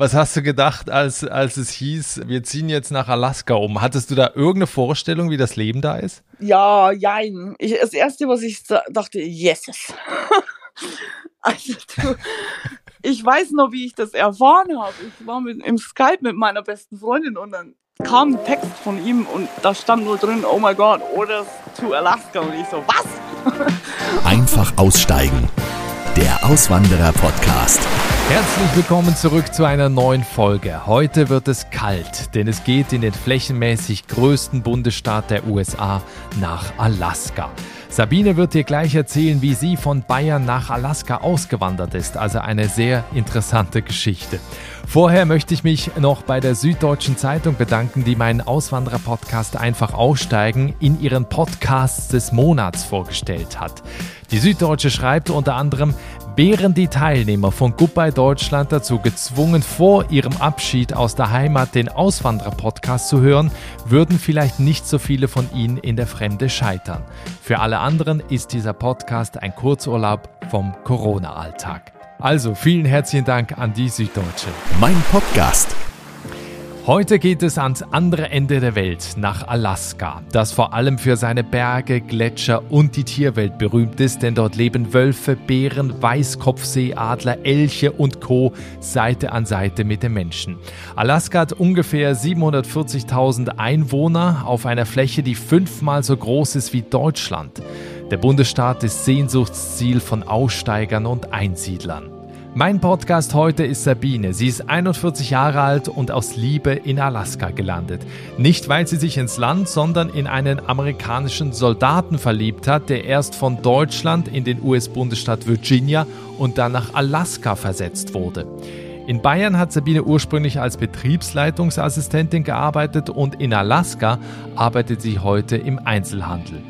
Was hast du gedacht, als, als es hieß, wir ziehen jetzt nach Alaska um? Hattest du da irgendeine Vorstellung, wie das Leben da ist? Ja, jein. Ich, das Erste, was ich dachte, yes. also du, ich weiß noch, wie ich das erfahren habe. Ich war mit, im Skype mit meiner besten Freundin und dann kam ein Text von ihm und da stand nur drin, oh my God, orders to Alaska. Und ich so, was? Einfach aussteigen. Der Auswanderer-Podcast. Herzlich willkommen zurück zu einer neuen Folge. Heute wird es kalt, denn es geht in den flächenmäßig größten Bundesstaat der USA nach Alaska. Sabine wird dir gleich erzählen, wie sie von Bayern nach Alaska ausgewandert ist. Also eine sehr interessante Geschichte. Vorher möchte ich mich noch bei der Süddeutschen Zeitung bedanken, die meinen Auswanderer-Podcast einfach aussteigen in ihren Podcasts des Monats vorgestellt hat. Die Süddeutsche schreibt unter anderem, wären die Teilnehmer von Goodbye Deutschland dazu gezwungen, vor ihrem Abschied aus der Heimat den Auswanderer-Podcast zu hören, würden vielleicht nicht so viele von ihnen in der Fremde scheitern. Für alle anderen ist dieser Podcast ein Kurzurlaub vom Corona-Alltag. Also vielen herzlichen Dank an die Süddeutsche. Mein Podcast. Heute geht es ans andere Ende der Welt, nach Alaska, das vor allem für seine Berge, Gletscher und die Tierwelt berühmt ist, denn dort leben Wölfe, Bären, Weißkopfseeadler, Elche und Co. Seite an Seite mit den Menschen. Alaska hat ungefähr 740.000 Einwohner auf einer Fläche, die fünfmal so groß ist wie Deutschland. Der Bundesstaat ist Sehnsuchtsziel von Aussteigern und Einsiedlern. Mein Podcast heute ist Sabine. Sie ist 41 Jahre alt und aus Liebe in Alaska gelandet. Nicht, weil sie sich ins Land, sondern in einen amerikanischen Soldaten verliebt hat, der erst von Deutschland in den US-Bundesstaat Virginia und dann nach Alaska versetzt wurde. In Bayern hat Sabine ursprünglich als Betriebsleitungsassistentin gearbeitet und in Alaska arbeitet sie heute im Einzelhandel.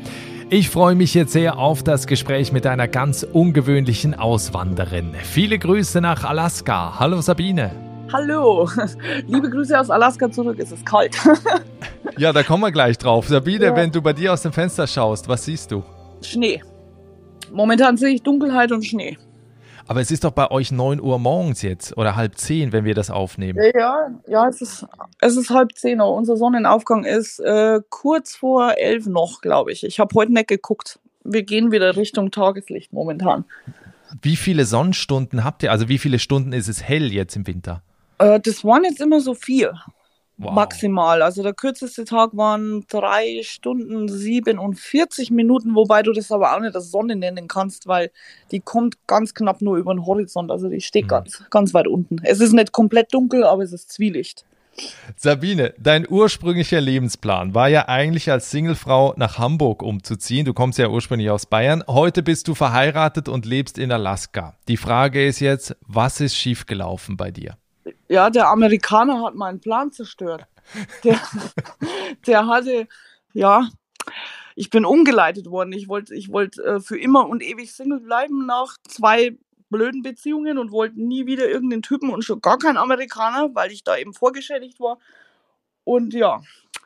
Ich freue mich jetzt sehr auf das Gespräch mit einer ganz ungewöhnlichen Auswanderin. Viele Grüße nach Alaska. Hallo Sabine. Hallo, liebe Grüße aus Alaska zurück. Es ist kalt. ja, da kommen wir gleich drauf. Sabine, ja. wenn du bei dir aus dem Fenster schaust, was siehst du? Schnee. Momentan sehe ich Dunkelheit und Schnee. Aber es ist doch bei euch 9 Uhr morgens jetzt oder halb 10, wenn wir das aufnehmen. Ja, ja, es ist, es ist halb 10 Uhr. Unser Sonnenaufgang ist äh, kurz vor 11 noch, glaube ich. Ich habe heute nicht geguckt. Wir gehen wieder Richtung Tageslicht momentan. Wie viele Sonnenstunden habt ihr? Also wie viele Stunden ist es hell jetzt im Winter? Äh, das waren jetzt immer so vier. Wow. Maximal. Also der kürzeste Tag waren drei Stunden 47 Minuten, wobei du das aber auch nicht als Sonne nennen kannst, weil die kommt ganz knapp nur über den Horizont. Also die steht mhm. ganz, ganz weit unten. Es ist nicht komplett dunkel, aber es ist Zwielicht. Sabine, dein ursprünglicher Lebensplan war ja eigentlich als Singlefrau nach Hamburg umzuziehen. Du kommst ja ursprünglich aus Bayern. Heute bist du verheiratet und lebst in Alaska. Die Frage ist jetzt, was ist schiefgelaufen bei dir? Ja, der Amerikaner hat meinen Plan zerstört. Der, der hatte, ja, ich bin umgeleitet worden. Ich wollte ich wollt, äh, für immer und ewig Single bleiben nach zwei blöden Beziehungen und wollte nie wieder irgendeinen Typen und schon gar keinen Amerikaner, weil ich da eben vorgeschädigt war. Und ja,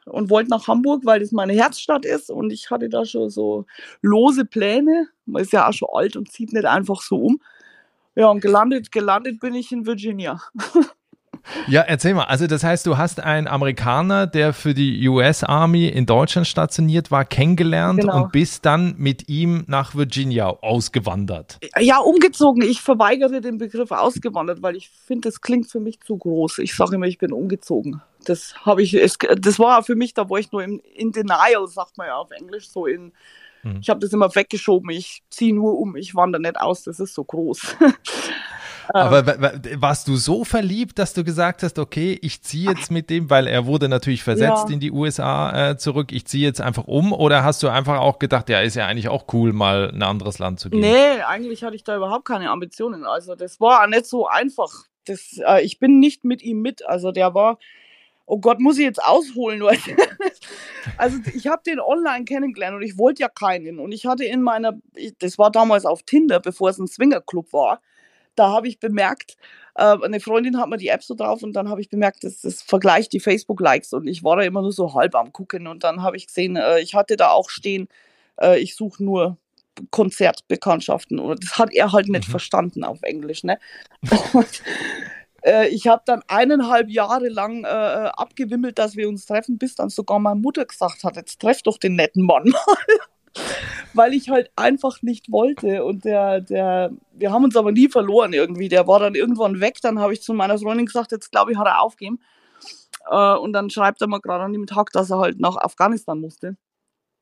und wollte nach Hamburg, weil das meine Herzstadt ist und ich hatte da schon so lose Pläne. Man ist ja auch schon alt und zieht nicht einfach so um. Ja, und gelandet, gelandet bin ich in Virginia. Ja, erzähl mal. Also das heißt, du hast einen Amerikaner, der für die US Army in Deutschland stationiert war, kennengelernt genau. und bist dann mit ihm nach Virginia ausgewandert. Ja, umgezogen. Ich verweigere den Begriff ausgewandert, weil ich finde, das klingt für mich zu groß. Ich sage immer, ich bin umgezogen. Das habe ich, es, das war für mich, da war ich nur in, in Denial, sagt man ja auf Englisch, so in hm. ich habe das immer weggeschoben, ich ziehe nur um, ich wandere nicht aus, das ist so groß. Aber warst du so verliebt, dass du gesagt hast, okay, ich ziehe jetzt mit dem, weil er wurde natürlich versetzt ja. in die USA äh, zurück, ich ziehe jetzt einfach um? Oder hast du einfach auch gedacht, ja, ist ja eigentlich auch cool, mal in ein anderes Land zu gehen? Nee, eigentlich hatte ich da überhaupt keine Ambitionen. Also das war auch nicht so einfach. Das, äh, ich bin nicht mit ihm mit. Also der war, oh Gott, muss ich jetzt ausholen? also ich habe den online kennengelernt und ich wollte ja keinen. Und ich hatte in meiner, das war damals auf Tinder, bevor es ein Swingerclub war, da habe ich bemerkt, äh, eine Freundin hat mir die App so drauf und dann habe ich bemerkt, dass das vergleicht die Facebook-Likes und ich war da immer nur so halb am gucken und dann habe ich gesehen, äh, ich hatte da auch stehen, äh, ich suche nur Konzertbekanntschaften oder das hat er halt nicht mhm. verstanden auf Englisch, ne? Und äh, ich habe dann eineinhalb Jahre lang äh, abgewimmelt, dass wir uns treffen, bis dann sogar meine Mutter gesagt hat, jetzt treff doch den netten Mann mal. Weil ich halt einfach nicht wollte. Und der, der, wir haben uns aber nie verloren irgendwie. Der war dann irgendwann weg. Dann habe ich zu meiner Freundin gesagt, jetzt glaube ich, hat er aufgeben. Äh, und dann schreibt er mir gerade an dem Tag, dass er halt nach Afghanistan musste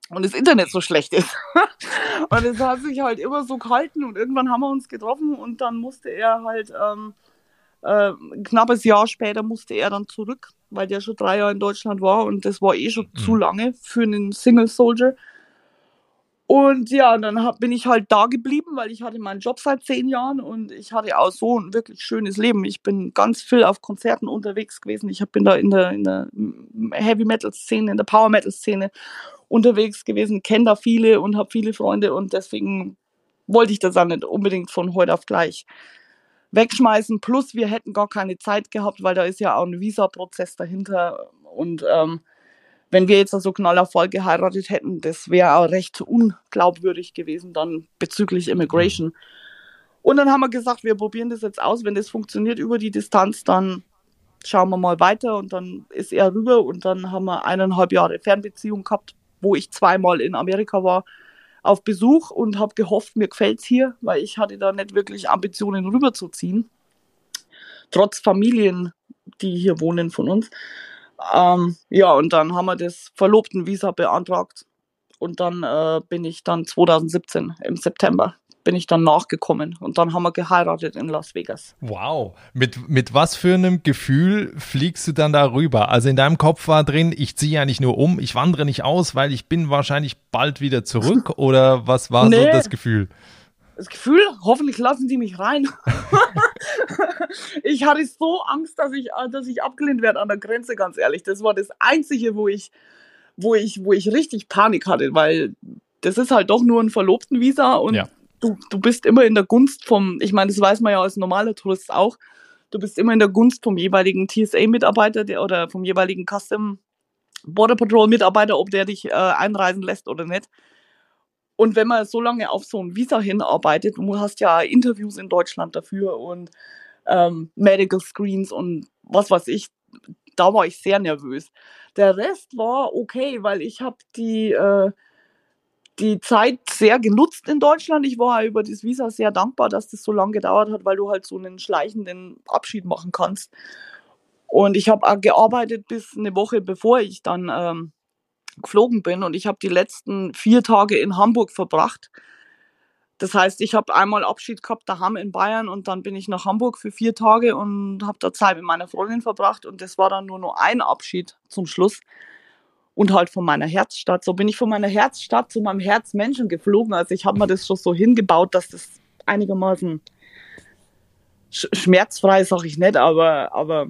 und das Internet so schlecht ist. und es hat sich halt immer so gehalten und irgendwann haben wir uns getroffen und dann musste er halt ähm, äh, knappes Jahr später musste er dann zurück, weil der schon drei Jahre in Deutschland war und das war eh schon mhm. zu lange für einen Single Soldier. Und ja, dann hab, bin ich halt da geblieben, weil ich hatte meinen Job seit zehn Jahren und ich hatte auch so ein wirklich schönes Leben. Ich bin ganz viel auf Konzerten unterwegs gewesen. Ich bin da in der, in der Heavy Metal Szene, in der Power Metal Szene unterwegs gewesen, kenne da viele und habe viele Freunde und deswegen wollte ich das auch nicht unbedingt von heute auf gleich wegschmeißen. Plus wir hätten gar keine Zeit gehabt, weil da ist ja auch ein Visa-Prozess dahinter und ähm, wenn wir jetzt so also knallervoll geheiratet hätten, das wäre auch recht unglaubwürdig gewesen dann bezüglich Immigration. Und dann haben wir gesagt, wir probieren das jetzt aus. Wenn das funktioniert über die Distanz, dann schauen wir mal weiter. Und dann ist er rüber und dann haben wir eineinhalb Jahre Fernbeziehung gehabt wo ich zweimal in Amerika war, auf Besuch und habe gehofft, mir gefällt es hier, weil ich hatte da nicht wirklich Ambitionen rüberzuziehen. Trotz Familien, die hier wohnen von uns. Ähm, ja, und dann haben wir das Verlobtenvisa beantragt. Und dann äh, bin ich dann 2017 im September bin ich dann nachgekommen und dann haben wir geheiratet in Las Vegas. Wow. Mit, mit was für einem Gefühl fliegst du dann darüber? Also in deinem Kopf war drin, ich ziehe ja nicht nur um, ich wandere nicht aus, weil ich bin wahrscheinlich bald wieder zurück oder was war nee. so das Gefühl? Das Gefühl, hoffentlich lassen sie mich rein. ich hatte so Angst, dass ich, dass ich abgelehnt werde an der Grenze, ganz ehrlich. Das war das Einzige, wo ich, wo ich, wo ich richtig Panik hatte, weil das ist halt doch nur ein Verlobtenvisa und ja du, du bist immer in der Gunst vom, ich meine, das weiß man ja als normaler Tourist auch, du bist immer in der Gunst vom jeweiligen TSA-Mitarbeiter oder vom jeweiligen Custom Border Patrol-Mitarbeiter, ob der dich äh, einreisen lässt oder nicht. Und wenn man so lange auf so ein Visa hinarbeitet, du hast ja Interviews in Deutschland dafür und ähm, Medical Screens und was weiß ich, da war ich sehr nervös. Der Rest war okay, weil ich habe die äh, die Zeit sehr genutzt in Deutschland. Ich war über das Visa sehr dankbar, dass das so lange gedauert hat, weil du halt so einen schleichenden Abschied machen kannst. Und ich habe gearbeitet bis eine Woche bevor ich dann ähm, geflogen bin. Und ich habe die letzten vier Tage in Hamburg verbracht. Das heißt, ich habe einmal Abschied gehabt daheim in Bayern und dann bin ich nach Hamburg für vier Tage und habe da Zeit mit meiner Freundin verbracht. Und das war dann nur noch ein Abschied zum Schluss und halt von meiner Herzstadt. So bin ich von meiner Herzstadt zu meinem Herzmenschen geflogen. Also ich habe mir das schon so hingebaut, dass das einigermaßen sch schmerzfrei, sage ich nicht, aber, aber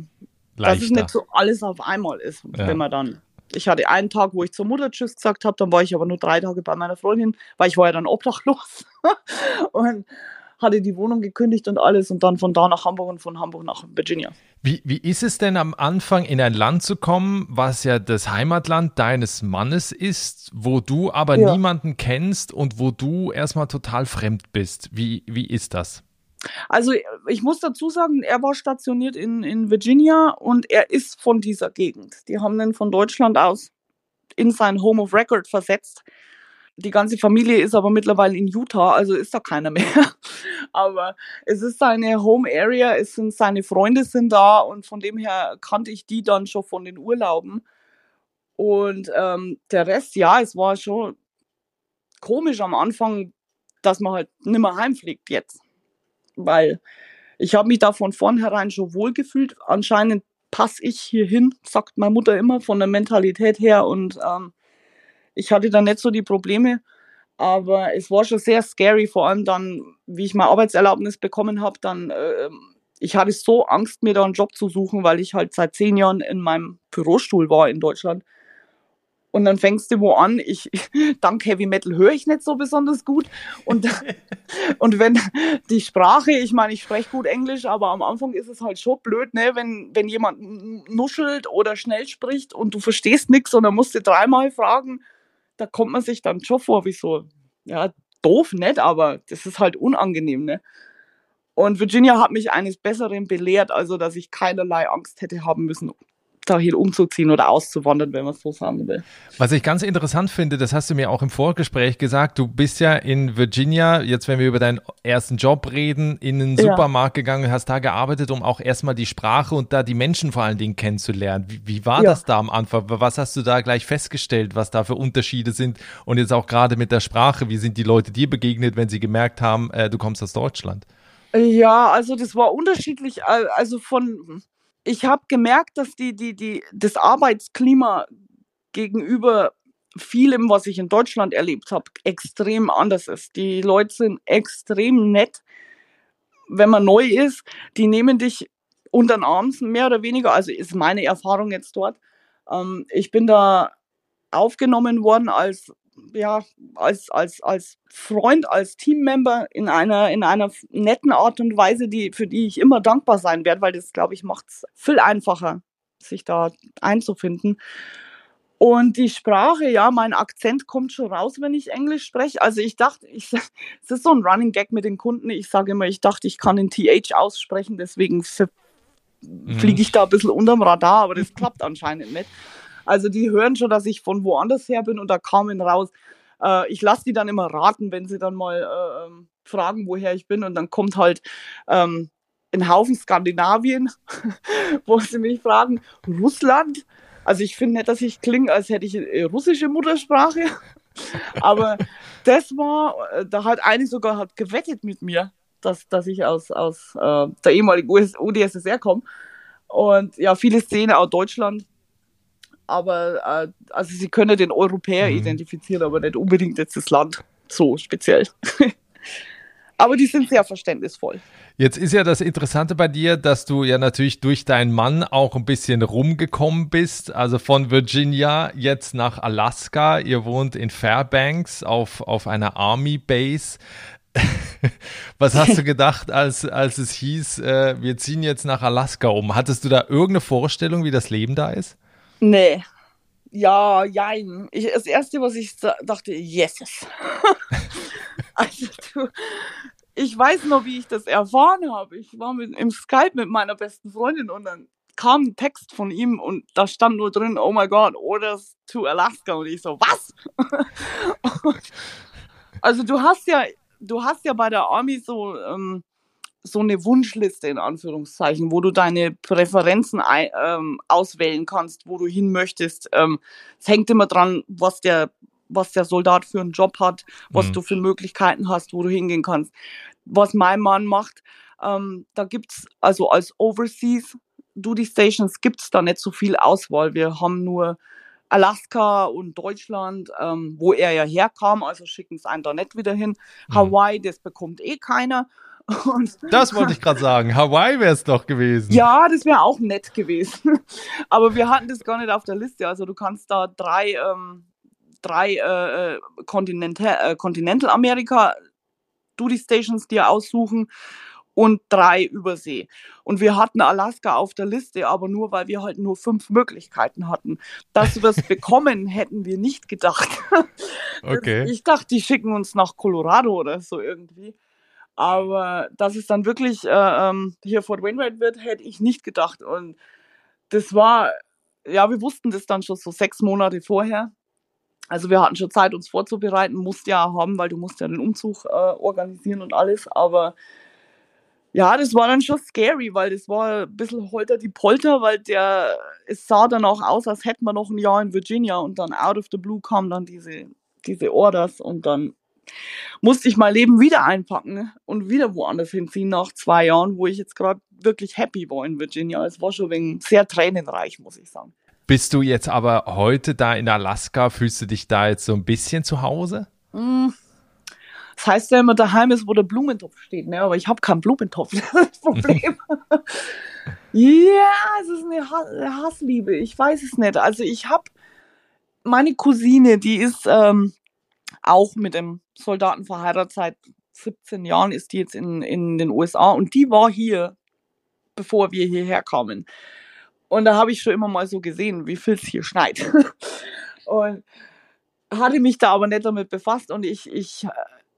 dass es nicht so alles auf einmal ist, ja. wenn man dann. Ich hatte einen Tag, wo ich zur Mutter Tschüss gesagt habe, dann war ich aber nur drei Tage bei meiner Freundin, weil ich war ja dann obdachlos. und hatte die Wohnung gekündigt und alles und dann von da nach Hamburg und von Hamburg nach Virginia. Wie, wie ist es denn am Anfang in ein Land zu kommen, was ja das Heimatland deines Mannes ist, wo du aber ja. niemanden kennst und wo du erstmal total fremd bist? Wie, wie ist das? Also ich muss dazu sagen, er war stationiert in, in Virginia und er ist von dieser Gegend. Die haben ihn von Deutschland aus in sein Home of Record versetzt. Die ganze Familie ist aber mittlerweile in Utah, also ist da keiner mehr. Aber es ist seine Home Area, es sind seine Freunde sind da und von dem her kannte ich die dann schon von den Urlauben. Und ähm, der Rest, ja, es war schon komisch am Anfang, dass man halt nicht mehr heimfliegt jetzt. Weil ich habe mich da von vornherein schon wohlgefühlt. Anscheinend passe ich hier hin, sagt meine Mutter immer von der Mentalität her. Und ähm, ich hatte da nicht so die Probleme, aber es war schon sehr scary, vor allem dann, wie ich meine Arbeitserlaubnis bekommen habe, dann, äh, ich hatte so Angst, mir da einen Job zu suchen, weil ich halt seit zehn Jahren in meinem Bürostuhl war in Deutschland. Und dann fängst du wo an, ich, dank Heavy Metal höre ich nicht so besonders gut. Und, und wenn die Sprache, ich meine, ich spreche gut Englisch, aber am Anfang ist es halt schon blöd, ne, wenn, wenn jemand nuschelt oder schnell spricht und du verstehst nichts und dann musst du dreimal fragen, da kommt man sich dann schon vor wie so, ja, doof, nett, aber das ist halt unangenehm, ne? Und Virginia hat mich eines Besseren belehrt, also dass ich keinerlei Angst hätte haben müssen, dahin umzuziehen oder auszuwandern, wenn man es so sagen will. Was ich ganz interessant finde, das hast du mir auch im Vorgespräch gesagt, du bist ja in Virginia, jetzt wenn wir über deinen ersten Job reden, in den Supermarkt ja. gegangen, hast da gearbeitet, um auch erstmal die Sprache und da die Menschen vor allen Dingen kennenzulernen. Wie, wie war ja. das da am Anfang? Was hast du da gleich festgestellt, was da für Unterschiede sind? Und jetzt auch gerade mit der Sprache, wie sind die Leute dir begegnet, wenn sie gemerkt haben, äh, du kommst aus Deutschland? Ja, also das war unterschiedlich. Also von ich habe gemerkt, dass die, die, die, das Arbeitsklima gegenüber vielem, was ich in Deutschland erlebt habe, extrem anders ist. Die Leute sind extrem nett, wenn man neu ist. Die nehmen dich unter den Arm, mehr oder weniger. Also ist meine Erfahrung jetzt dort. Ähm, ich bin da aufgenommen worden als ja, als, als, als Freund, als Teammember in einer, in einer netten Art und Weise, die, für die ich immer dankbar sein werde, weil das, glaube ich, macht es viel einfacher, sich da einzufinden. Und die Sprache, ja, mein Akzent kommt schon raus, wenn ich Englisch spreche. Also ich dachte, ich, es ist so ein Running Gag mit den Kunden. Ich sage immer, ich dachte, ich kann den TH aussprechen, deswegen mhm. fliege ich da ein bisschen unterm Radar, aber das klappt anscheinend nicht. Also die hören schon, dass ich von woanders her bin und da kamen raus. Äh, ich lasse die dann immer raten, wenn sie dann mal äh, ähm, fragen, woher ich bin. Und dann kommt halt ähm, ein Haufen Skandinavien, wo sie mich fragen, Russland. Also ich finde nicht, dass ich klinge, als hätte ich eine russische Muttersprache. Aber das war, äh, da hat eine sogar hat gewettet mit mir, dass, dass ich aus, aus äh, der ehemaligen US UdSSR komme. Und ja, viele Szenen aus Deutschland aber äh, also sie können den Europäer mhm. identifizieren, aber nicht unbedingt jetzt das Land so speziell. aber die sind sehr verständnisvoll. Jetzt ist ja das Interessante bei dir, dass du ja natürlich durch deinen Mann auch ein bisschen rumgekommen bist. Also von Virginia jetzt nach Alaska. Ihr wohnt in Fairbanks auf, auf einer Army Base. Was hast du gedacht, als, als es hieß, äh, wir ziehen jetzt nach Alaska um? Hattest du da irgendeine Vorstellung, wie das Leben da ist? Nee. Ja, jein. Ich, das Erste, was ich dachte, yes. also du, ich weiß noch, wie ich das erfahren habe. Ich war mit, im Skype mit meiner besten Freundin und dann kam ein Text von ihm und da stand nur drin, oh my God, Orders to Alaska. Und ich so, was? also du hast ja, du hast ja bei der Army so, ähm, so eine Wunschliste in Anführungszeichen, wo du deine Präferenzen ein, ähm, auswählen kannst, wo du hin möchtest. Ähm, es hängt immer dran, was der, was der Soldat für einen Job hat, was mhm. du für Möglichkeiten hast, wo du hingehen kannst. Was mein Mann macht, ähm, da gibt's also als Overseas Duty Stations gibt's da nicht so viel Auswahl. Wir haben nur Alaska und Deutschland, ähm, wo er ja herkam, also schicken es einen da nicht wieder hin. Mhm. Hawaii, das bekommt eh keiner. Und das wollte ich gerade sagen. Hawaii wäre es doch gewesen. Ja, das wäre auch nett gewesen. Aber wir hatten das gar nicht auf der Liste. Also du kannst da drei, ähm, drei äh, äh, Continental äh, Amerika Duty Stations dir aussuchen und drei Übersee. Und wir hatten Alaska auf der Liste, aber nur, weil wir halt nur fünf Möglichkeiten hatten. Dass wir es bekommen, hätten wir nicht gedacht. Okay. Ich dachte, die schicken uns nach Colorado oder so irgendwie. Aber dass es dann wirklich äh, ähm, hier Fort Wainwright wird, hätte ich nicht gedacht. Und das war, ja, wir wussten das dann schon so sechs Monate vorher. Also wir hatten schon Zeit, uns vorzubereiten, musst ja haben, weil du musst ja den Umzug äh, organisieren und alles. Aber ja, das war dann schon scary, weil das war ein bisschen holter die Polter, weil der, es sah dann auch aus, als hätten wir noch ein Jahr in Virginia und dann out of the blue kamen dann diese, diese Orders und dann musste ich mein Leben wieder einpacken und wieder woanders hinziehen nach zwei Jahren, wo ich jetzt gerade wirklich happy war in Virginia. Es war schon wegen sehr tränenreich, muss ich sagen. Bist du jetzt aber heute da in Alaska? Fühlst du dich da jetzt so ein bisschen zu Hause? Mm. Das heißt ja immer, daheim ist, wo der Blumentopf steht, ne? aber ich habe keinen Blumentopf. Das ist das Problem. ja, es ist eine Hassliebe. Ich weiß es nicht. Also ich habe meine Cousine, die ist ähm, auch mit dem Soldaten verheiratet seit 17 Jahren, ist die jetzt in, in den USA und die war hier, bevor wir hierher kamen. Und da habe ich schon immer mal so gesehen, wie viel es hier schneit. und hatte mich da aber nicht damit befasst und ich, ich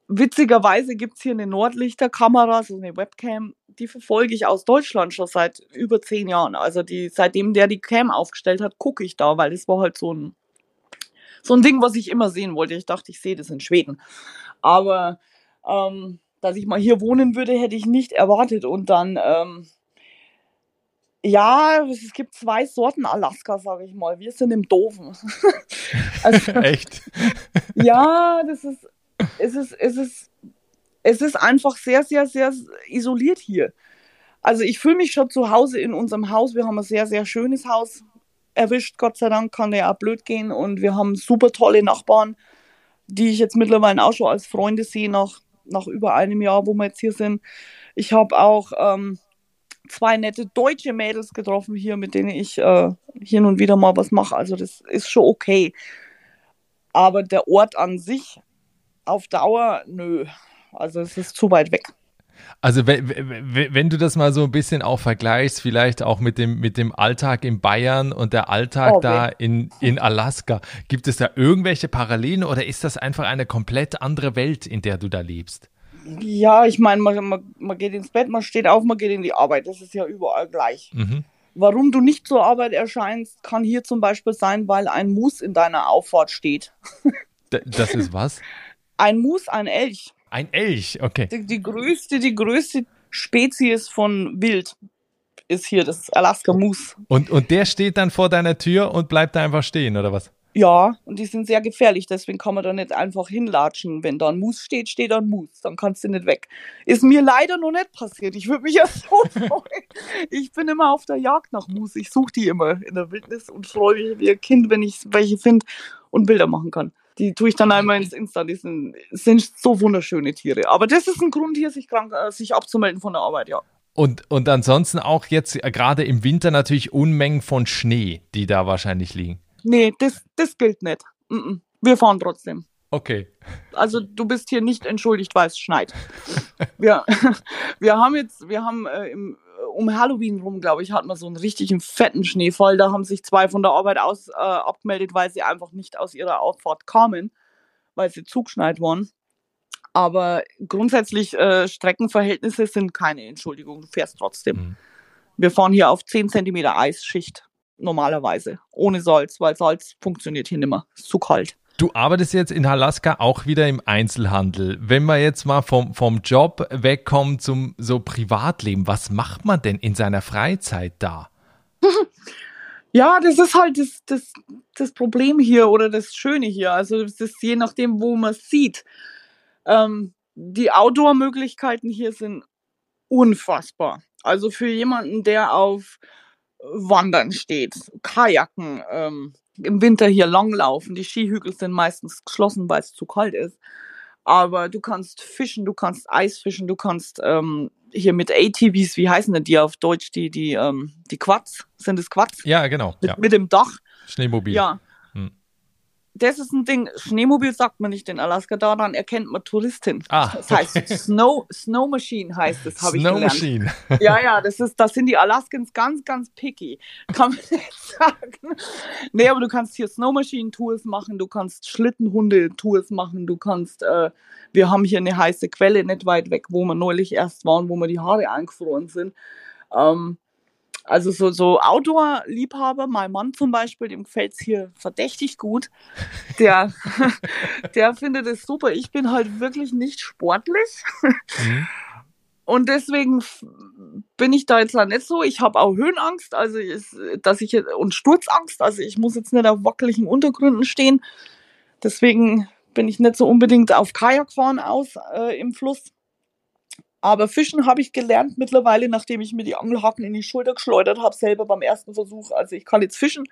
witzigerweise gibt es hier eine Nordlichterkamera, so eine Webcam, die verfolge ich aus Deutschland schon seit über zehn Jahren. Also die, seitdem der die Cam aufgestellt hat, gucke ich da, weil das war halt so ein, so ein Ding, was ich immer sehen wollte. Ich dachte, ich sehe das in Schweden. Aber ähm, dass ich mal hier wohnen würde, hätte ich nicht erwartet. Und dann, ähm, ja, es gibt zwei Sorten Alaska, sage ich mal. Wir sind im Doofen. also, Echt? ja, das ist, es ist, es ist, es ist einfach sehr, sehr, sehr isoliert hier. Also ich fühle mich schon zu Hause in unserem Haus. Wir haben ein sehr, sehr schönes Haus erwischt. Gott sei Dank kann der auch blöd gehen. Und wir haben super tolle Nachbarn, die ich jetzt mittlerweile auch schon als Freunde sehe, nach, nach über einem Jahr, wo wir jetzt hier sind. Ich habe auch ähm, zwei nette deutsche Mädels getroffen hier, mit denen ich äh, hier und wieder mal was mache. Also das ist schon okay. Aber der Ort an sich auf Dauer, nö. Also es ist zu weit weg. Also wenn, wenn du das mal so ein bisschen auch vergleichst, vielleicht auch mit dem, mit dem Alltag in Bayern und der Alltag okay. da in, in Alaska, gibt es da irgendwelche Parallelen oder ist das einfach eine komplett andere Welt, in der du da lebst? Ja, ich meine, man, man, man geht ins Bett, man steht auf, man geht in die Arbeit. Das ist ja überall gleich. Mhm. Warum du nicht zur Arbeit erscheinst, kann hier zum Beispiel sein, weil ein Mus in deiner Auffahrt steht. das ist was? Ein Mus, ein Elch. Ein Elch, okay. Die, die, größte, die größte Spezies von Wild ist hier das Alaska Moose. Und, und der steht dann vor deiner Tür und bleibt da einfach stehen, oder was? Ja, und die sind sehr gefährlich, deswegen kann man da nicht einfach hinlatschen. Wenn da ein Moose steht, steht da ein Moose, dann kannst du nicht weg. Ist mir leider noch nicht passiert. Ich würde mich ja so freuen. Ich bin immer auf der Jagd nach Moose. Ich suche die immer in der Wildnis und freue mich wie ein Kind, wenn ich welche finde und Bilder machen kann. Die tue ich dann einmal ins Insta. Die sind, sind so wunderschöne Tiere. Aber das ist ein Grund hier, sich krank, äh, sich abzumelden von der Arbeit, ja. Und, und ansonsten auch jetzt äh, gerade im Winter natürlich Unmengen von Schnee, die da wahrscheinlich liegen. Nee, das, das gilt nicht. Wir fahren trotzdem. Okay. Also du bist hier nicht entschuldigt, weil es schneit. wir, wir haben jetzt, wir haben äh, im um Halloween rum, glaube ich, hat man so einen richtigen fetten Schneefall. Da haben sich zwei von der Arbeit aus äh, abgemeldet, weil sie einfach nicht aus ihrer Auffahrt kamen, weil sie zugeschneit waren. Aber grundsätzlich äh, Streckenverhältnisse sind keine Entschuldigung. Du fährst trotzdem. Mhm. Wir fahren hier auf 10 cm Eisschicht normalerweise, ohne Salz, weil Salz funktioniert hier nicht mehr. Ist zu kalt. Du arbeitest jetzt in Alaska auch wieder im Einzelhandel. Wenn man jetzt mal vom, vom Job wegkommt zum so Privatleben, was macht man denn in seiner Freizeit da? Ja, das ist halt das, das, das Problem hier oder das Schöne hier. Also es ist je nachdem, wo man sieht. Ähm, die Outdoor-Möglichkeiten hier sind unfassbar. Also für jemanden, der auf Wandern steht, Kajaken, ähm, im Winter hier langlaufen. Die Skihügel sind meistens geschlossen, weil es zu kalt ist. Aber du kannst fischen, du kannst Eis fischen, du kannst ähm, hier mit ATVs, wie heißen denn die auf Deutsch, die, die, ähm, die Quads? Sind es Quads? Ja, genau. Mit, ja. mit dem Dach. Schneemobil. Ja das ist ein Ding. Schneemobil sagt man nicht in Alaska, daran erkennt man Touristin. Ah, das heißt okay. Snow, Snow Machine heißt es, habe ich gelernt. Machine. Ja, ja, das ist, das sind die Alaskans ganz, ganz picky. Kann man nicht sagen. Nee, aber du kannst hier Snow Machine Tours machen, du kannst Schlittenhunde Tours machen, du kannst, äh, wir haben hier eine heiße Quelle nicht weit weg, wo wir neulich erst waren, wo mir die Haare eingefroren sind. Ähm, also so, so Outdoor-Liebhaber, mein Mann zum Beispiel, dem gefällt es hier verdächtig gut. Der, der findet es super. Ich bin halt wirklich nicht sportlich. Mhm. Und deswegen bin ich da jetzt nicht so. Ich habe auch Höhenangst, also ist, dass ich und Sturzangst. Also ich muss jetzt nicht auf wackeligen Untergründen stehen. Deswegen bin ich nicht so unbedingt auf Kajakfahren aus äh, im Fluss. Aber Fischen habe ich gelernt mittlerweile, nachdem ich mir die Angelhaken in die Schulter geschleudert habe, selber beim ersten Versuch. Also ich kann jetzt fischen.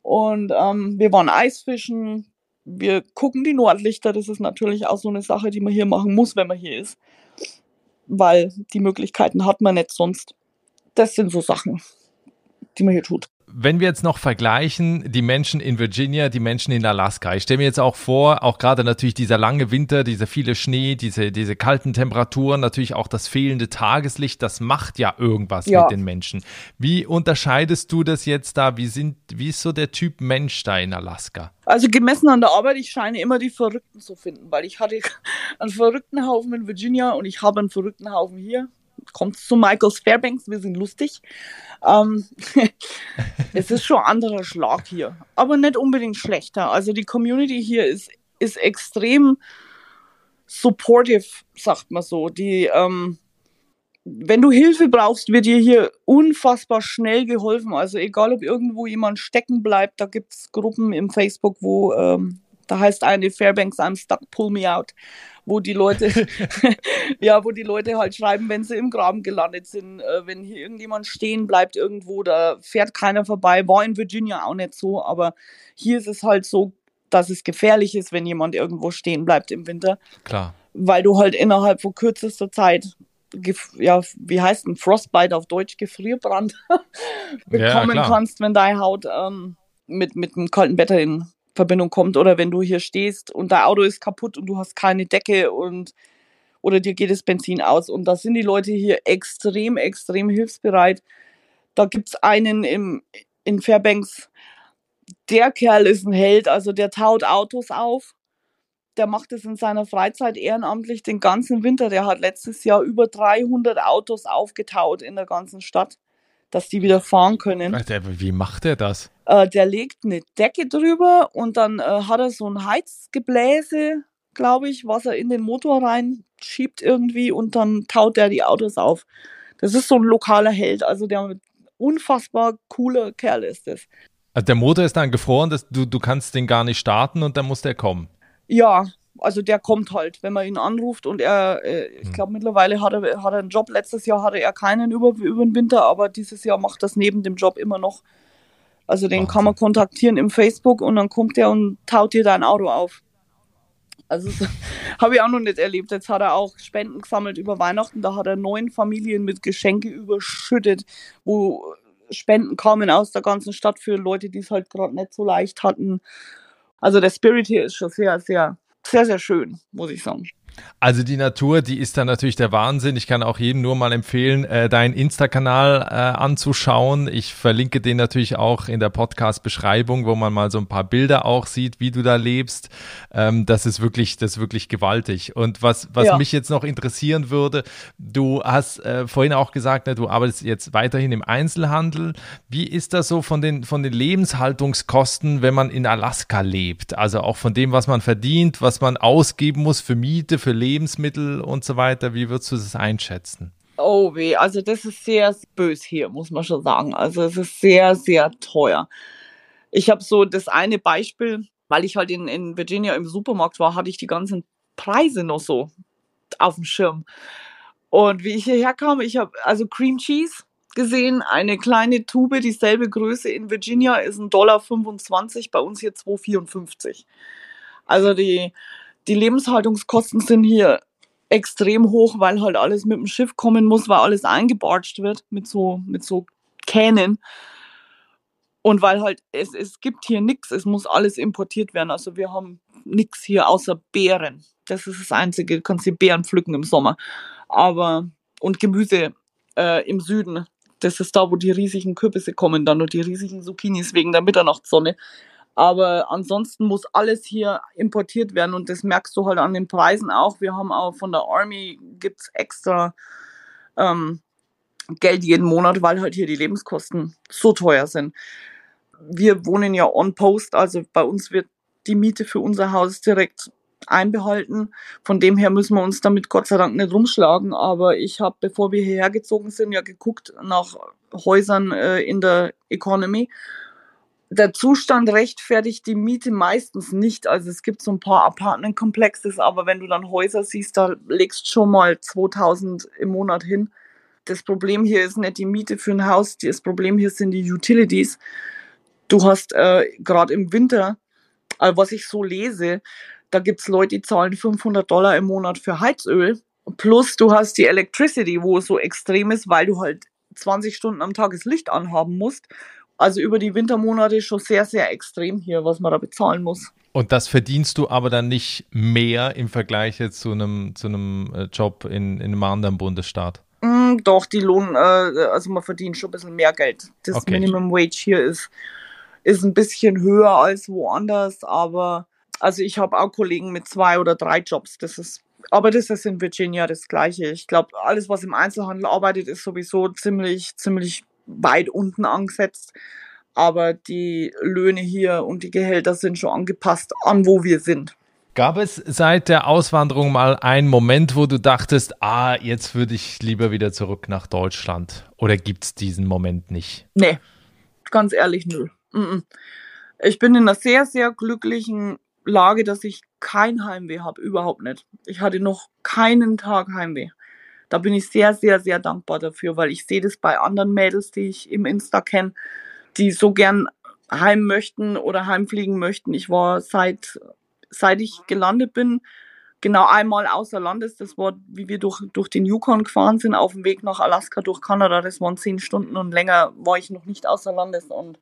Und ähm, wir waren Eisfischen. Wir gucken die Nordlichter. Das ist natürlich auch so eine Sache, die man hier machen muss, wenn man hier ist. Weil die Möglichkeiten hat man nicht sonst. Das sind so Sachen, die man hier tut wenn wir jetzt noch vergleichen, die Menschen in Virginia, die Menschen in Alaska. Ich stelle mir jetzt auch vor, auch gerade natürlich dieser lange Winter, dieser viele Schnee, diese, diese kalten Temperaturen, natürlich auch das fehlende Tageslicht, das macht ja irgendwas ja. mit den Menschen. Wie unterscheidest du das jetzt da? Wie sind, wie ist so der Typ Mensch da in Alaska? Also gemessen an der Arbeit, ich scheine immer die Verrückten zu finden, weil ich hatte einen verrückten Haufen in Virginia und ich habe einen verrückten Haufen hier kommt zu Michael Fairbanks, wir sind lustig. Ähm, es ist schon ein anderer Schlag hier, aber nicht unbedingt schlechter. Also die Community hier ist, ist extrem supportive, sagt man so. Die, ähm, wenn du Hilfe brauchst, wird dir hier unfassbar schnell geholfen. Also egal, ob irgendwo jemand stecken bleibt, da gibt es Gruppen im Facebook, wo ähm, da heißt eine Fairbanks, I'm stuck, pull me out wo die Leute, ja, wo die Leute halt schreiben, wenn sie im Graben gelandet sind, äh, wenn hier irgendjemand stehen bleibt irgendwo, da fährt keiner vorbei. War in Virginia auch nicht so, aber hier ist es halt so, dass es gefährlich ist, wenn jemand irgendwo stehen bleibt im Winter. Klar. Weil du halt innerhalb von kürzester Zeit ja, wie heißt ein Frostbite auf Deutsch, Gefrierbrand bekommen ja, kannst, wenn deine Haut ähm, mit, mit einem kalten Wetter in Verbindung kommt oder wenn du hier stehst und dein Auto ist kaputt und du hast keine Decke und oder dir geht das Benzin aus. Und da sind die Leute hier extrem, extrem hilfsbereit. Da gibt es einen im, in Fairbanks, der Kerl ist ein Held, also der taut Autos auf. Der macht es in seiner Freizeit ehrenamtlich den ganzen Winter. Der hat letztes Jahr über 300 Autos aufgetaut in der ganzen Stadt dass die wieder fahren können. Wie macht er das? Äh, der legt eine Decke drüber und dann äh, hat er so ein Heizgebläse, glaube ich, was er in den Motor reinschiebt irgendwie und dann taut er die Autos auf. Das ist so ein lokaler Held, also der unfassbar cooler Kerl ist das. Also der Motor ist dann gefroren, dass du, du kannst den gar nicht starten und dann muss der kommen. Ja, also der kommt halt, wenn man ihn anruft und er, äh, ich hm. glaube mittlerweile hat er, hat er einen Job. Letztes Jahr hatte er keinen über, über den Winter, aber dieses Jahr macht das neben dem Job immer noch. Also den Wahnsinn. kann man kontaktieren im Facebook und dann kommt er und taut dir dein Auto auf. Also habe ich auch noch nicht erlebt. Jetzt hat er auch Spenden gesammelt über Weihnachten. Da hat er neun Familien mit Geschenke überschüttet, wo Spenden kamen aus der ganzen Stadt für Leute, die es halt gerade nicht so leicht hatten. Also der Spirit hier ist schon sehr, sehr sehr, sehr schön, muss ich sagen. Also die Natur, die ist dann natürlich der Wahnsinn. Ich kann auch jedem nur mal empfehlen, äh, deinen Insta-Kanal äh, anzuschauen. Ich verlinke den natürlich auch in der Podcast-Beschreibung, wo man mal so ein paar Bilder auch sieht, wie du da lebst. Ähm, das ist wirklich, das ist wirklich gewaltig. Und was, was ja. mich jetzt noch interessieren würde, du hast äh, vorhin auch gesagt, ne, du arbeitest jetzt weiterhin im Einzelhandel. Wie ist das so von den, von den Lebenshaltungskosten, wenn man in Alaska lebt? Also auch von dem, was man verdient, was man ausgeben muss für Miete, für Lebensmittel und so weiter. Wie würdest du das einschätzen? Oh weh, also das ist sehr bös hier, muss man schon sagen. Also es ist sehr, sehr teuer. Ich habe so das eine Beispiel, weil ich halt in, in Virginia im Supermarkt war, hatte ich die ganzen Preise noch so auf dem Schirm. Und wie ich hierher kam, ich habe also Cream Cheese gesehen, eine kleine Tube, dieselbe Größe in Virginia ist ein Dollar 25, bei uns hier 2,54. Also die die Lebenshaltungskosten sind hier extrem hoch, weil halt alles mit dem Schiff kommen muss, weil alles eingebargt wird mit so, mit so Kähnen. Und weil halt es, es gibt hier nichts, es muss alles importiert werden. Also wir haben nichts hier außer Beeren. Das ist das Einzige. Du kannst die Beeren pflücken im Sommer. Aber und Gemüse äh, im Süden. Das ist da, wo die riesigen Kürbisse kommen, dann und die riesigen Zucchinis wegen der Mitternachtssonne. Aber ansonsten muss alles hier importiert werden und das merkst du halt an den Preisen auch. Wir haben auch von der Army gibt's extra ähm, Geld jeden Monat, weil halt hier die Lebenskosten so teuer sind. Wir wohnen ja on post, also bei uns wird die Miete für unser Haus direkt einbehalten. Von dem her müssen wir uns damit Gott sei Dank nicht rumschlagen. Aber ich habe, bevor wir hierher gezogen sind, ja geguckt nach Häusern äh, in der Economy der Zustand rechtfertigt die Miete meistens nicht. Also es gibt so ein paar Apartmentkomplexes, aber wenn du dann Häuser siehst, da legst schon mal 2000 im Monat hin. Das Problem hier ist nicht die Miete für ein Haus, das Problem hier sind die Utilities. Du hast äh, gerade im Winter, äh, was ich so lese, da gibt es Leute, die zahlen 500 Dollar im Monat für Heizöl. Plus du hast die Electricity, wo es so extrem ist, weil du halt 20 Stunden am Tag das Licht anhaben musst Also über die Wintermonate schon sehr, sehr extrem hier, was man da bezahlen muss. Und das verdienst du aber dann nicht mehr im Vergleich jetzt zu einem, zu einem äh, Job in, in einem anderen Bundesstaat? Mm, doch, die Lohn, äh, also man verdient schon ein bisschen mehr Geld. Das okay. Minimum Wage hier ist, ist ein bisschen höher als woanders, aber also ich habe auch Kollegen mit zwei oder drei Jobs. Das ist, aber das ist in Virginia das Gleiche. Ich glaube, alles, was im Einzelhandel arbeitet, ist sowieso ziemlich, ziemlich weit unten angesetzt. Aber die Löhne hier und die Gehälter sind schon angepasst an, wo wir sind. Gab es seit der Auswanderung mal einen Moment, wo du dachtest, ah, jetzt würde ich lieber wieder zurück nach Deutschland? Oder gibt es diesen Moment nicht? Nee, ganz ehrlich, nö. Ich bin in einer sehr, sehr glücklichen Lage, dass ich kein Heimweh habe, überhaupt nicht. Ich hatte noch keinen Tag Heimweh da bin ich sehr, sehr, sehr dankbar dafür, weil ich sehe das bei anderen Mädels, die ich im Insta kenne, die so gern heim möchten oder heimfliegen möchten. Ich war seit, seit ich gelandet bin, genau einmal außer Landes. Das war, wie wir durch, durch den Yukon gefahren sind, auf dem Weg nach Alaska, durch Kanada. Das waren zehn Stunden und länger war ich noch nicht außer Landes. Und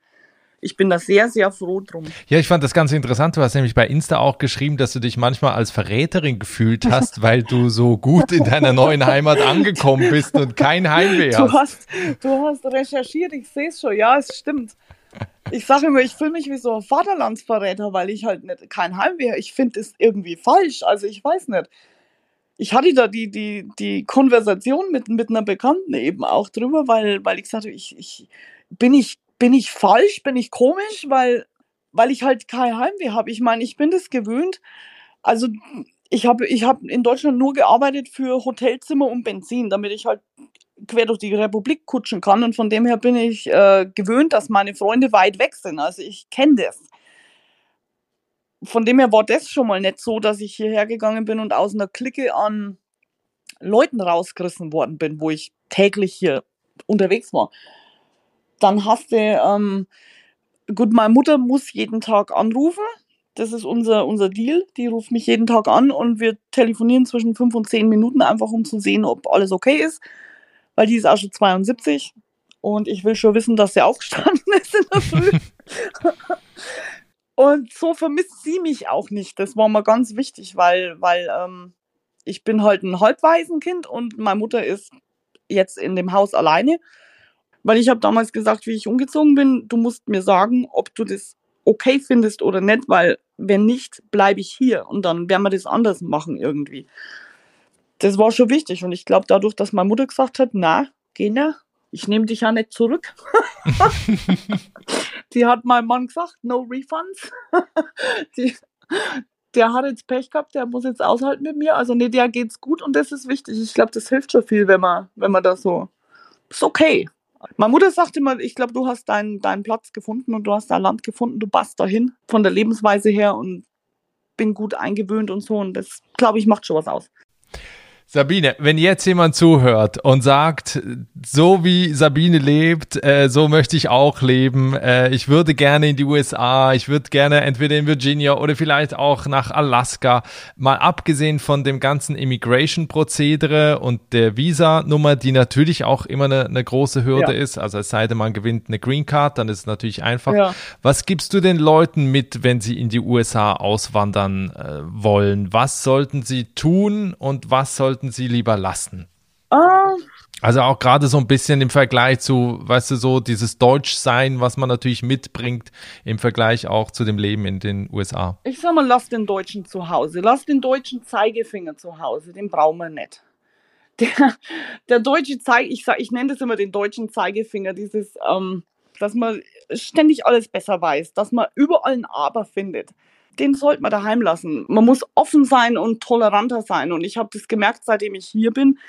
ich bin da sehr, sehr froh drum. Ja, ich fand das ganz interessant. Du hast nämlich bei Insta auch geschrieben, dass du dich manchmal als Verräterin gefühlt hast, weil du so gut in deiner neuen Heimat angekommen bist und kein Heimweh hast. Du hast, du hast recherchiert, ich sehe es schon. Ja, es stimmt. Ich sage immer, ich fühle mich wie so ein Vaterlandsverräter, weil ich halt nicht, kein Heimweh. Ich finde es irgendwie falsch. Also ich weiß nicht. Ich hatte da die, die, die Konversation mit, mit einer Bekannten eben auch drüber, weil, weil ich sagte, ich, ich, bin ich bin ich falsch, bin ich komisch, weil, weil ich halt kein Heimweh habe. Ich meine, ich bin das gewöhnt. Also ich habe ich hab in Deutschland nur gearbeitet für Hotelzimmer und Benzin, damit ich halt quer durch die Republik kutschen kann. Und von dem her bin ich äh, gewöhnt, dass meine Freunde weit weg sind. Also ich kenne das. Von dem her war das schon mal nicht so, dass ich hierher gegangen bin und aus einer Clique an Leuten rausgerissen worden bin, wo ich täglich hier unterwegs war dann hast du, ähm, gut, meine Mutter muss jeden Tag anrufen. Das ist unser, unser Deal. Die ruft mich jeden Tag an und wir telefonieren zwischen fünf und zehn Minuten einfach, um zu sehen, ob alles okay ist. Weil die ist auch schon 72 und ich will schon wissen, dass sie aufgestanden ist in der Früh. und so vermisst sie mich auch nicht. Das war mir ganz wichtig, weil, weil ähm, ich bin halt ein Halbwaisenkind und meine Mutter ist jetzt in dem Haus alleine. Weil ich habe damals gesagt, wie ich umgezogen bin, du musst mir sagen, ob du das okay findest oder nicht, weil wenn nicht, bleibe ich hier und dann werden wir das anders machen irgendwie. Das war schon wichtig und ich glaube dadurch, dass meine Mutter gesagt hat, na, geh ne, ich nehme dich ja nicht zurück. die hat mein Mann gesagt, no refunds. die, der hat jetzt Pech gehabt, der muss jetzt aushalten mit mir. Also nee, der geht's gut und das ist wichtig. Ich glaube, das hilft schon viel, wenn man, wenn man da so, ist okay. Meine Mutter sagt immer, ich glaube, du hast deinen, deinen Platz gefunden und du hast dein Land gefunden, du passt dahin von der Lebensweise her und bin gut eingewöhnt und so. Und das, glaube ich, macht schon was aus. Sabine, wenn jetzt jemand zuhört und sagt, so wie Sabine lebt, äh, so möchte ich auch leben. Äh, ich würde gerne in die USA, ich würde gerne entweder in Virginia oder vielleicht auch nach Alaska. Mal abgesehen von dem ganzen Immigration-Prozedere und der Visa-Nummer, die natürlich auch immer eine, eine große Hürde ja. ist. Also es sei denn, man gewinnt eine Green Card, dann ist es natürlich einfach. Ja. Was gibst du den Leuten mit, wenn sie in die USA auswandern äh, wollen? Was sollten sie tun und was sollten sollten sie lieber lassen? Uh, also auch gerade so ein bisschen im Vergleich zu, weißt du, so dieses Deutschsein, was man natürlich mitbringt im Vergleich auch zu dem Leben in den USA. Ich sag mal, lass den Deutschen zu Hause. Lass den deutschen Zeigefinger zu Hause. Den brauchen wir nicht. Der, der deutsche Zeig, ich, sag, ich nenne das immer den deutschen Zeigefinger, dieses, ähm, dass man ständig alles besser weiß, dass man überall ein Aber findet den sollte man daheim lassen. Man muss offen sein und toleranter sein. Und ich habe das gemerkt, seitdem ich hier bin.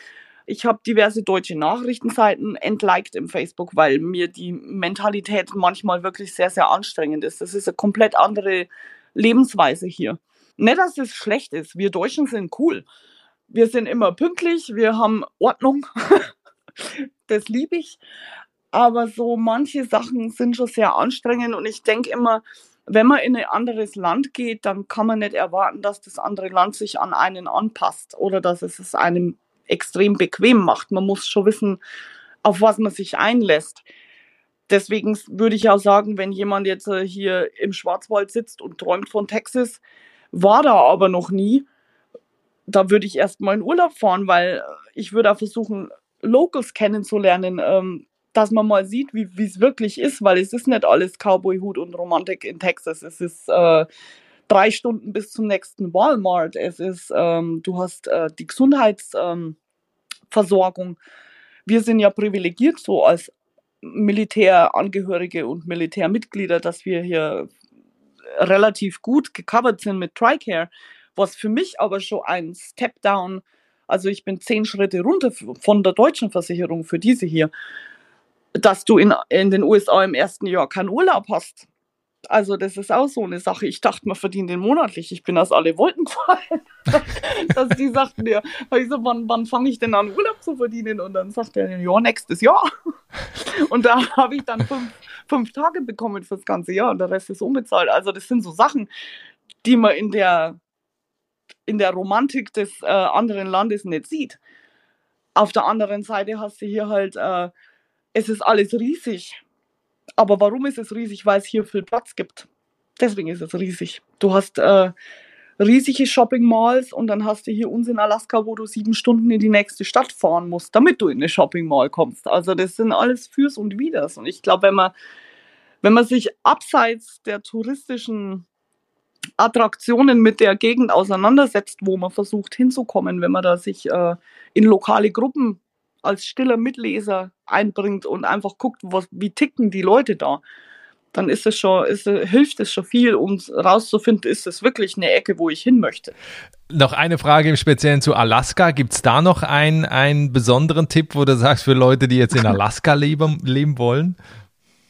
Ich habe diverse deutsche Nachrichtenseiten entliked im Facebook, weil mir die Mentalität manchmal wirklich sehr, sehr anstrengend ist. Das ist eine komplett andere Lebensweise hier. Nicht, dass es schlecht ist. Wir Deutschen sind cool. Wir sind immer pünktlich, wir haben Ordnung. das liebe ich. Aber so manche Sachen sind schon sehr anstrengend und ich denke immer, wenn man in ein anderes Land geht, dann kann man nicht erwarten, dass das andere Land sich an einen anpasst oder dass es es einem extrem bequem macht. Man muss schon wissen, auf was man sich einlässt. deswegen würde ich auch sagen, wenn jemand jetzt äh, hier im Schwarzwald sitzt und träumt von Texas, war da aber noch nie, da würde ich erstmal in Urlaub fahren, weil ich würde auch versuchen, Locals kennenzulernen, ähm, dass man mal sieht, wie es wirklich ist, weil es ist nicht alles Cowboy-Hut und Romantik in Texas. Es ist äh, drei Stunden bis zum nächsten Walmart. Es ist, ähm, du hast äh, die Gesundheitsversorgung. Ähm, Wir sind ja privilegiert so als Militärangehörige und Militärmitglieder, dass wir hier relativ gut gecovert sind mit TRICARE, was für mich aber schon ein Step down, also ich bin zehn Schritte runter von der deutschen Versicherung für diese hier, dass du in, in den USA im ersten Jahr keinen Urlaub hast. Also das ist auch so eine Sache. Ich dachte, man verdient den monatlich. Ich bin aus alle Wolken gefallen. dass die sagten ja, ich so, wann, wann fange ich denn an Urlaub zu verdienen? Und dann sagt er, ja, nächstes Jahr. Und da habe ich dann fünf, fünf Tage bekommen fürs ganze Jahr und der Rest ist unbezahlt. Also das sind so Sachen, die man in der, in der Romantik des äh, anderen Landes nicht sieht. Auf der anderen Seite hast du hier halt, äh, es ist alles riesig. Aber warum ist es riesig? Weil es hier viel Platz gibt. Deswegen ist es riesig. Du hast äh, riesige Shopping Malls und dann hast du hier uns in Alaska, wo du sieben Stunden in die nächste Stadt fahren musst, damit du in eine Shopping Mall kommst. Also das sind alles Fürs und Widers. Und ich glaube, wenn man, wenn man sich abseits der touristischen Attraktionen mit der Gegend auseinandersetzt, wo man versucht hinzukommen, wenn man da sich äh, in lokale Gruppen als stiller Mitleser einbringt und einfach guckt, was, wie ticken die Leute da, dann ist es schon, ist, hilft es schon viel, um rauszufinden, ist es wirklich eine Ecke, wo ich hin möchte. Noch eine Frage im Speziellen zu Alaska. Gibt es da noch einen, einen besonderen Tipp, wo du sagst, für Leute, die jetzt in Alaska leben, leben wollen?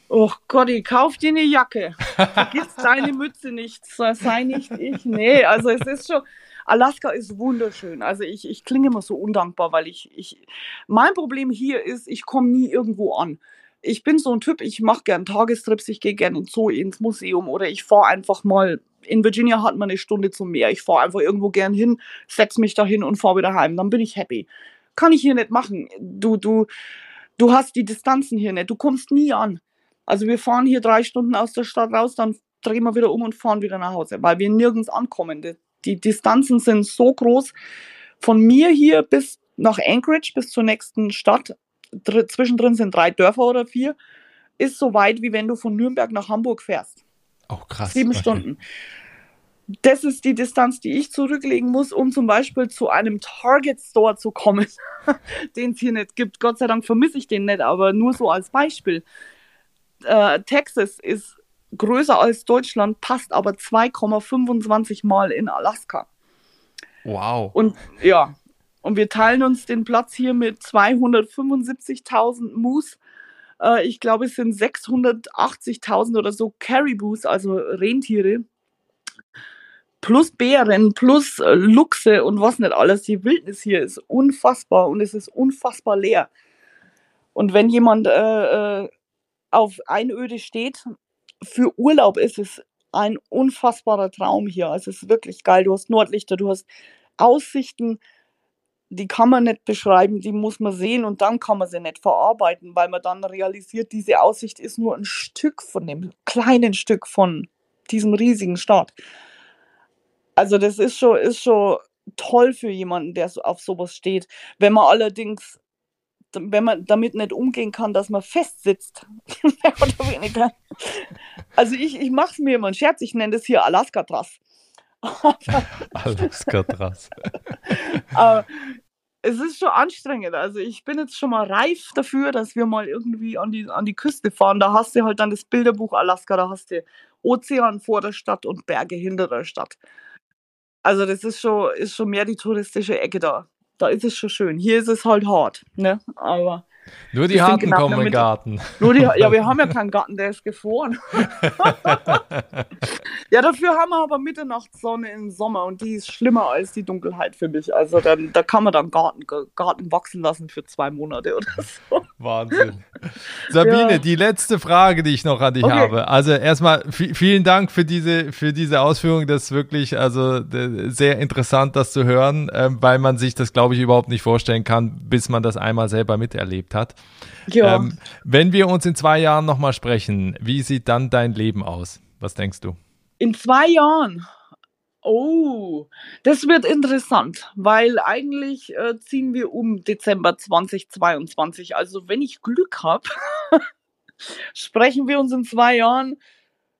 Oh Gott, ich kauf dir eine Jacke. Vergiss deine Mütze nicht. Sei nicht ich. Nee, also es ist schon, Alaska ist wunderschön. Also ich, ich klinge immer so undankbar, weil ich, ich, mein Problem hier ist, ich komme nie irgendwo an ich bin so ein Typ, ich mache gern Tagestrips, ich gehe gern ins Zoo, ins Museum oder ich fahre einfach mal. In Virginia hat man eine Stunde zum Meer. Ich fahre einfach irgendwo gern hin, setze mich dahin und fahre wieder heim. Dann bin ich happy. Kann ich hier nicht machen. Du, du, du hast die Distanzen hier nicht. Du kommst nie an. Also wir fahren hier drei Stunden aus der Stadt raus, dann drehen wir wieder um und fahren wieder nach Hause, weil wir nirgends ankommen. Die, Distanzen sind so groß. Von mir hier bis nach Anchorage, bis zur nächsten Stadt, zwischendrin sind drei Dörfer oder vier, ist so weit, wie wenn du von Nürnberg nach Hamburg fährst. Oh, krass. Sieben okay. Stunden. Das ist die Distanz, die ich zurücklegen muss, um zum Beispiel zu einem Target Store zu kommen, den es hier nicht gibt. Gott sei Dank vermisse ich den nicht, aber nur so als Beispiel. Äh, Texas ist größer als Deutschland, passt aber 2,25 Mal in Alaska. Wow. Und ja, und wir teilen uns den Platz hier mit 275.000 Moose. Äh, ich glaube, es sind 680.000 oder so Caribous, also Rentiere. Plus Bären, plus äh, Luchse und was nicht alles. Die Wildnis hier ist unfassbar und es ist unfassbar leer. Und wenn jemand äh, äh auf Einöde steht, für Urlaub ist es ein unfassbarer Traum hier. Also es ist wirklich geil. Du hast Nordlichter, du hast Aussichten die kann man nicht beschreiben, die muss man sehen und dann kann man sie nicht verarbeiten, weil man dann realisiert, diese Aussicht ist nur ein Stück von dem kleinen Stück von diesem riesigen Staat. Also das ist schon, ist schon toll für jemanden, der auf sowas steht. Wenn man allerdings, wenn man damit nicht umgehen kann, dass man festsitzt, mehr oder weniger. Also ich, ich mache es mir immer einen Scherz, ich nenne das hier Alaska-Trass. Alaska-Trass. Aber es ist schon anstrengend. Also ich bin jetzt schon mal reif dafür, dass wir mal irgendwie an die, an die Küste fahren. Da hast du halt dann das Bilderbuch Alaska, da hast du Ozean vor der Stadt und Berge hinter der Stadt. Also das ist schon, ist schon mehr die touristische Ecke da. Da ist es schon schön. Hier ist es halt hart, ne? Aber nur die Harten kommen in den Garten. Nur die, ja, wir haben ja keinen Garten, der ist gefroren. ja, dafür haben wir aber Mitternachtssonne im Sommer und die ist schlimmer als die Dunkelheit für mich. Also dann, da kann man dann Garten, Garten wachsen lassen für zwei Monate oder so. Wahnsinn. Sabine, ja. die letzte Frage, die ich noch an dich okay. habe. Also erstmal vielen Dank für diese, für diese Ausführung. Das ist wirklich also sehr interessant, das zu hören, ähm, weil man sich das, glaube ich, überhaupt nicht vorstellen kann, bis man das einmal selber miterlebt hat. Ja. Ähm, wenn wir uns in zwei Jahren nochmal sprechen, wie sieht dann dein Leben aus? Was denkst du? In zwei Jahren? Oh, das wird interessant, weil eigentlich äh, ziehen wir um Dezember 2022. Also wenn ich Glück habe, sprechen wir uns in zwei Jahren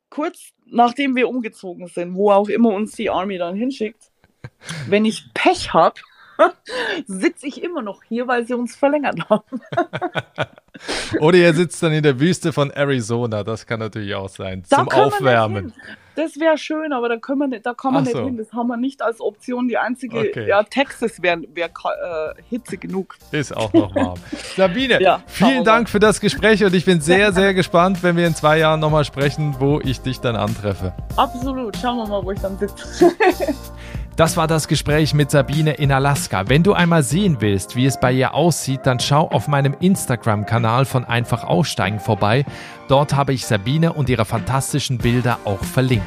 kurz nachdem wir umgezogen sind, wo auch immer uns die Army dann hinschickt. Wenn ich Pech habe, sitze ich immer noch hier, weil sie uns verlängert haben. Oder ihr sitzt dann in der Wüste von Arizona, das kann natürlich auch sein, da zum Aufwärmen. Das wäre schön, aber da, können wir nicht, da kann man Ach nicht so. hin. Das haben wir nicht als Option. Die einzige, okay. ja, Texas wäre wär, äh, Hitze genug. Ist auch noch warm. Sabine, ja, vielen Dank für das Gespräch und ich bin sehr, sehr gespannt, wenn wir in zwei Jahren nochmal sprechen, wo ich dich dann antreffe. Absolut. Schauen wir mal, wo ich dann sitze. Das war das Gespräch mit Sabine in Alaska. Wenn du einmal sehen willst, wie es bei ihr aussieht, dann schau auf meinem Instagram-Kanal von Einfach Aussteigen vorbei. Dort habe ich Sabine und ihre fantastischen Bilder auch verlinkt.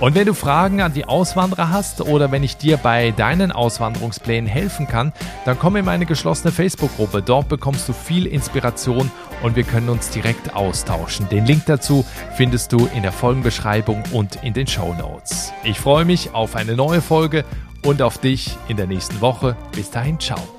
Und wenn du Fragen an die Auswanderer hast oder wenn ich dir bei deinen Auswanderungsplänen helfen kann, dann komm in meine geschlossene Facebook-Gruppe. Dort bekommst du viel Inspiration und wir können uns direkt austauschen. Den Link dazu findest du in der Folgenbeschreibung und in den Show Notes. Ich freue mich auf eine neue Folge und auf dich in der nächsten Woche. Bis dahin, ciao.